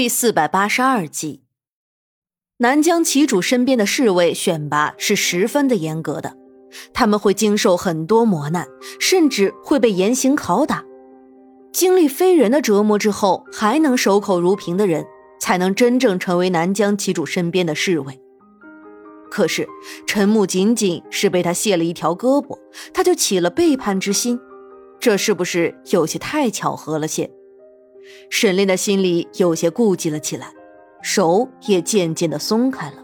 第四百八十二集，南疆旗主身边的侍卫选拔是十分的严格的，他们会经受很多磨难，甚至会被严刑拷打。经历非人的折磨之后，还能守口如瓶的人，才能真正成为南疆旗主身边的侍卫。可是陈木仅仅是被他卸了一条胳膊，他就起了背叛之心，这是不是有些太巧合了些？沈炼的心里有些顾忌了起来，手也渐渐的松开了。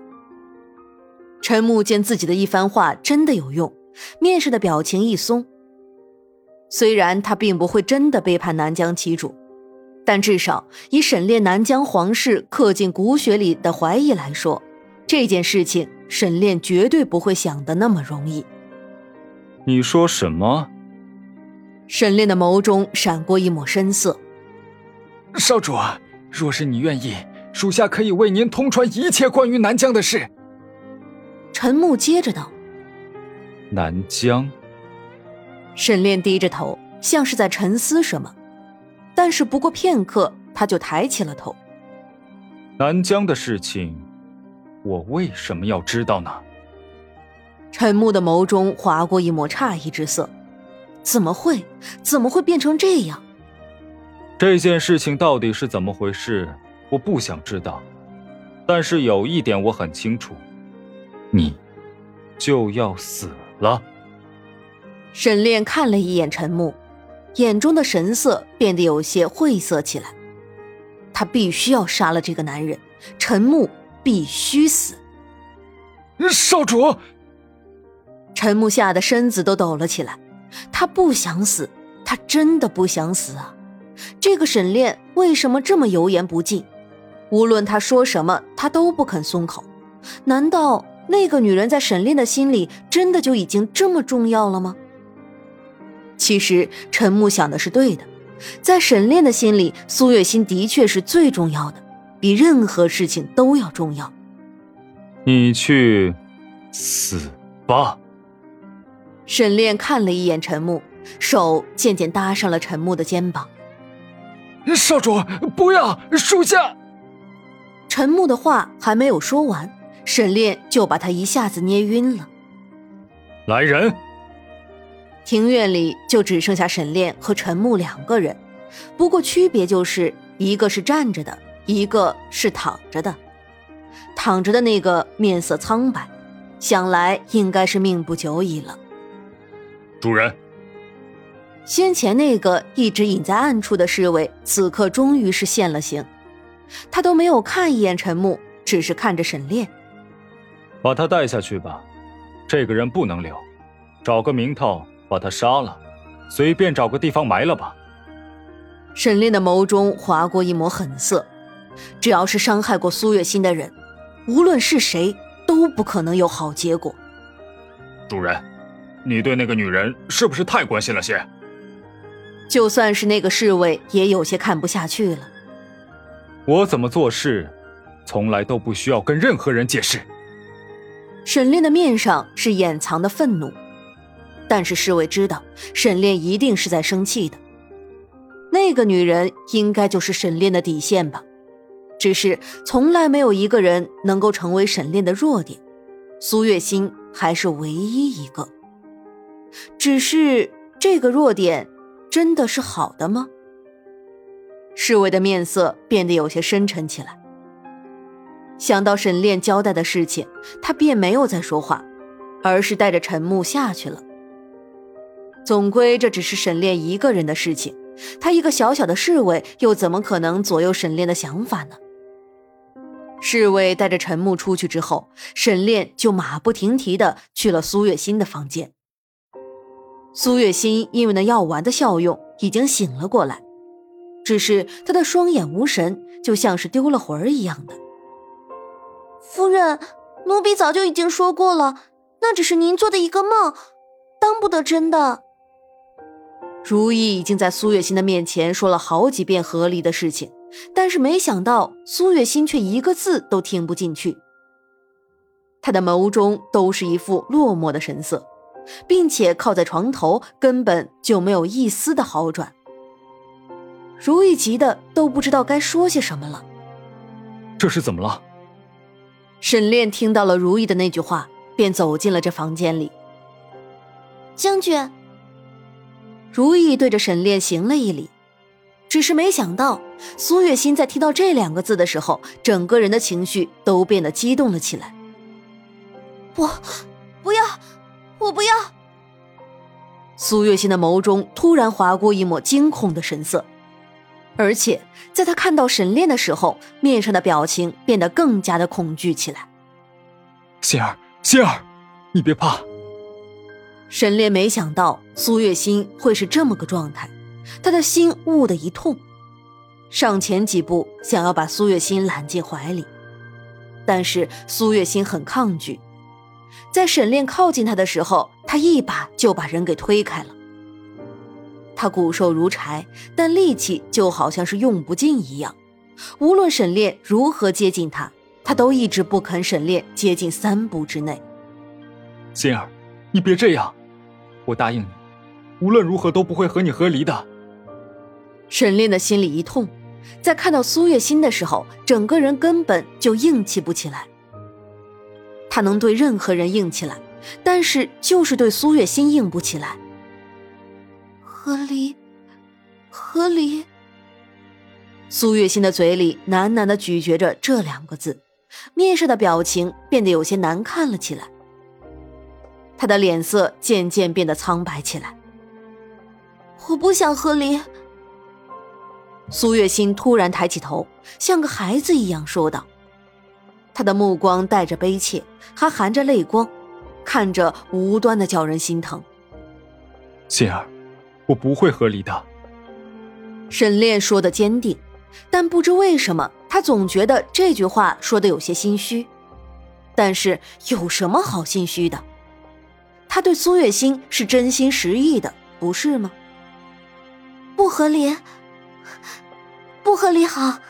陈木见自己的一番话真的有用，面上的表情一松。虽然他并不会真的背叛南疆旗主，但至少以沈炼南疆皇室刻进骨血里的怀疑来说，这件事情沈炼绝对不会想的那么容易。你说什么？沈炼的眸中闪过一抹深色。少主，若是你愿意，属下可以为您通传一切关于南疆的事。陈木接着道：“南疆。”沈炼低着头，像是在沉思什么，但是不过片刻，他就抬起了头。南疆的事情，我为什么要知道呢？陈木的眸中划过一抹诧异之色，怎么会？怎么会变成这样？这件事情到底是怎么回事？我不想知道，但是有一点我很清楚，你就要死了。沈炼看了一眼陈木，眼中的神色变得有些晦涩起来。他必须要杀了这个男人，陈木必须死。少主，陈木吓得身子都抖了起来。他不想死，他真的不想死啊！这个沈炼为什么这么油盐不进？无论他说什么，他都不肯松口。难道那个女人在沈炼的心里真的就已经这么重要了吗？其实陈木想的是对的，在沈炼的心里，苏月心的确是最重要的，比任何事情都要重要。你去死吧！沈炼看了一眼陈木，手渐渐搭上了陈木的肩膀。少主，不要！属下。陈木的话还没有说完，沈炼就把他一下子捏晕了。来人！庭院里就只剩下沈炼和陈木两个人，不过区别就是一个是站着的，一个是躺着的。躺着的那个面色苍白，想来应该是命不久矣了。主人。先前那个一直隐在暗处的侍卫，此刻终于是现了形。他都没有看一眼陈木，只是看着沈炼。把他带下去吧，这个人不能留，找个名头把他杀了，随便找个地方埋了吧。沈炼的眸中划过一抹狠色，只要是伤害过苏月心的人，无论是谁，都不可能有好结果。主人，你对那个女人是不是太关心了些？就算是那个侍卫也有些看不下去了。我怎么做事，从来都不需要跟任何人解释。沈炼的面上是掩藏的愤怒，但是侍卫知道沈炼一定是在生气的。那个女人应该就是沈炼的底线吧？只是从来没有一个人能够成为沈炼的弱点，苏月心还是唯一一个。只是这个弱点。真的是好的吗？侍卫的面色变得有些深沉起来。想到沈炼交代的事情，他便没有再说话，而是带着陈木下去了。总归这只是沈炼一个人的事情，他一个小小的侍卫又怎么可能左右沈炼的想法呢？侍卫带着陈木出去之后，沈炼就马不停蹄的去了苏月心的房间。苏月心因为那药丸的效用已经醒了过来，只是她的双眼无神，就像是丢了魂儿一样的。夫人，奴婢早就已经说过了，那只是您做的一个梦，当不得真的。如意已经在苏月心的面前说了好几遍合理的事情，但是没想到苏月心却一个字都听不进去，她的眸中都是一副落寞的神色。并且靠在床头，根本就没有一丝的好转。如意急的都不知道该说些什么了，这是怎么了？沈炼听到了如意的那句话，便走进了这房间里。将军，如意对着沈炼行了一礼，只是没想到苏月心在听到这两个字的时候，整个人的情绪都变得激动了起来。我，要！苏月心的眸中突然划过一抹惊恐的神色，而且在她看到沈炼的时候，面上的表情变得更加的恐惧起来。心儿，心儿，你别怕。沈炼没想到苏月心会是这么个状态，他的心兀的一痛，上前几步想要把苏月心揽进怀里，但是苏月心很抗拒。在沈炼靠近他的时候，他一把就把人给推开了。他骨瘦如柴，但力气就好像是用不尽一样。无论沈炼如何接近他，他都一直不肯沈炼接近三步之内。心儿，你别这样，我答应你，无论如何都不会和你和离的。沈炼的心里一痛，在看到苏月心的时候，整个人根本就硬气不起来。他能对任何人硬起来，但是就是对苏月心硬不起来。和离，和离。苏月心的嘴里喃喃的咀嚼着这两个字，面上的表情变得有些难看了起来。他的脸色渐渐变得苍白起来。我不想和离。苏月心突然抬起头，像个孩子一样说道。他的目光带着悲切，还含着泪光，看着无端的叫人心疼。心儿，我不会和离的。沈炼说的坚定，但不知为什么，他总觉得这句话说的有些心虚。但是有什么好心虚的？他对苏月心是真心实意的，不是吗？不和离，不和离好。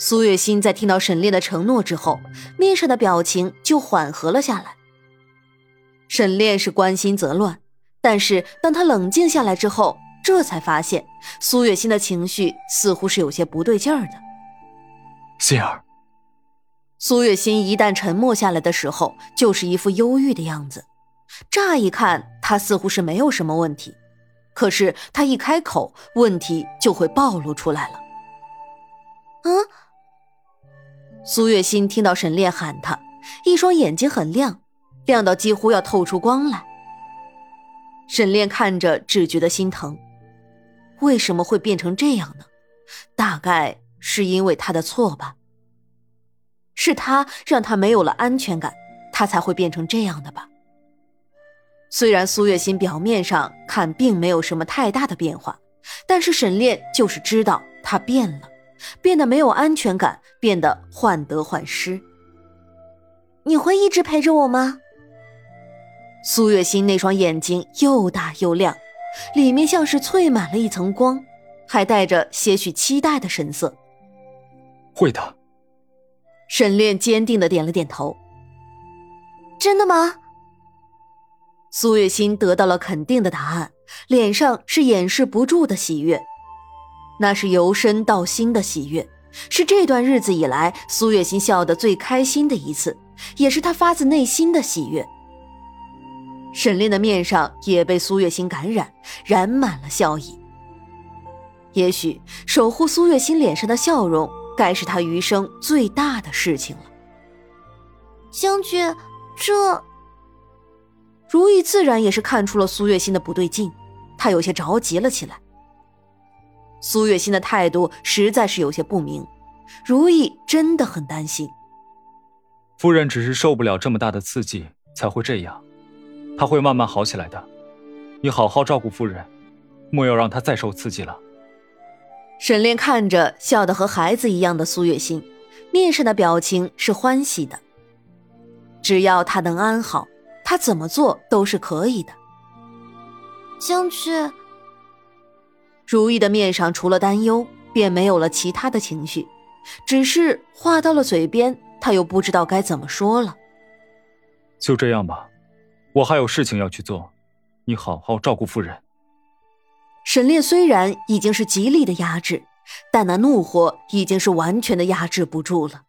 苏月心在听到沈炼的承诺之后，面上的表情就缓和了下来。沈炼是关心则乱，但是当他冷静下来之后，这才发现苏月心的情绪似乎是有些不对劲儿的。心儿，苏月心一旦沉默下来的时候，就是一副忧郁的样子。乍一看，他似乎是没有什么问题，可是他一开口，问题就会暴露出来了。嗯。苏月心听到沈炼喊他，一双眼睛很亮，亮到几乎要透出光来。沈炼看着只觉得心疼，为什么会变成这样呢？大概是因为他的错吧。是他让他没有了安全感，他才会变成这样的吧。虽然苏月心表面上看并没有什么太大的变化，但是沈炼就是知道他变了。变得没有安全感，变得患得患失。你会一直陪着我吗？苏月心那双眼睛又大又亮，里面像是淬满了一层光，还带着些许期待的神色。会的。沈炼坚定的点了点头。真的吗？苏月心得到了肯定的答案，脸上是掩饰不住的喜悦。那是由身到心的喜悦，是这段日子以来苏月心笑得最开心的一次，也是他发自内心的喜悦。沈炼的面上也被苏月心感染，染满了笑意。也许守护苏月心脸上的笑容，该是他余生最大的事情了。将军，这……如意自然也是看出了苏月心的不对劲，他有些着急了起来。苏月心的态度实在是有些不明，如意真的很担心。夫人只是受不了这么大的刺激才会这样，她会慢慢好起来的。你好好照顾夫人，莫要让她再受刺激了。沈炼看着笑得和孩子一样的苏月心，面上的表情是欢喜的。只要她能安好，他怎么做都是可以的。将军。如意的面上除了担忧，便没有了其他的情绪，只是话到了嘴边，她又不知道该怎么说了。就这样吧，我还有事情要去做，你好好照顾夫人。沈烈虽然已经是极力的压制，但那怒火已经是完全的压制不住了。